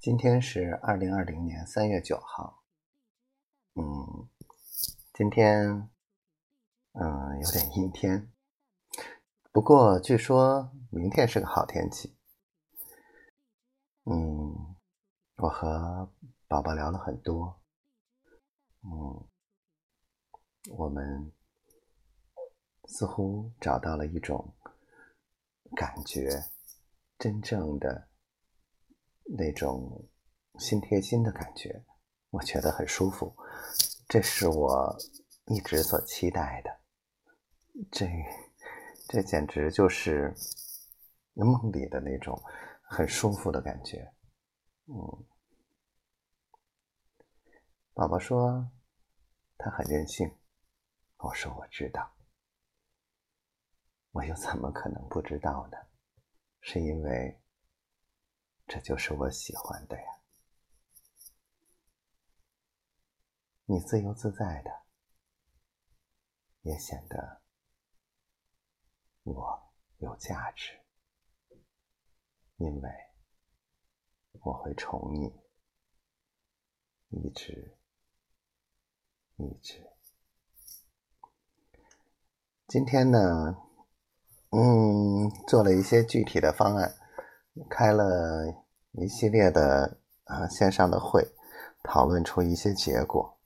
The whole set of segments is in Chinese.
今天是二零二零年三月九号。嗯，今天嗯有点阴天，不过据说明天是个好天气。嗯，我和宝宝聊了很多。嗯，我们似乎找到了一种感觉，真正的。那种心贴心的感觉，我觉得很舒服，这是我一直所期待的。这，这简直就是梦里的那种很舒服的感觉。嗯，宝宝说他很任性，我说我知道，我又怎么可能不知道呢？是因为。这就是我喜欢的呀，你自由自在的，也显得我有价值，因为我会宠你，一直一直。今天呢，嗯，做了一些具体的方案。开了一系列的啊线上的会，讨论出一些结果。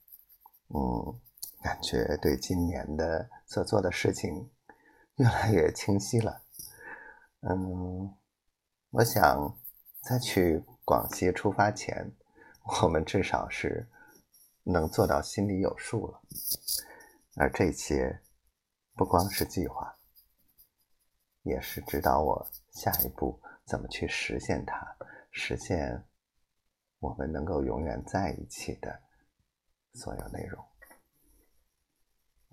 嗯，感觉对今年的所做的事情越来越清晰了。嗯，我想在去广西出发前，我们至少是能做到心里有数了。而这些不光是计划，也是指导我下一步。怎么去实现它？实现我们能够永远在一起的所有内容。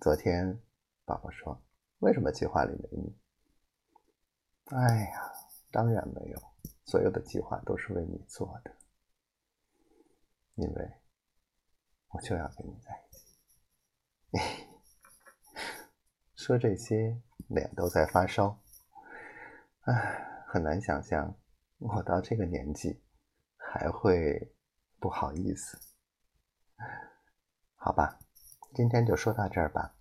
昨天宝宝说：“为什么计划里没你？”哎呀，当然没有，所有的计划都是为你做的，因为我就要跟你在一起。说这些，脸都在发烧。唉。很难想象，我到这个年纪还会不好意思。好吧，今天就说到这儿吧。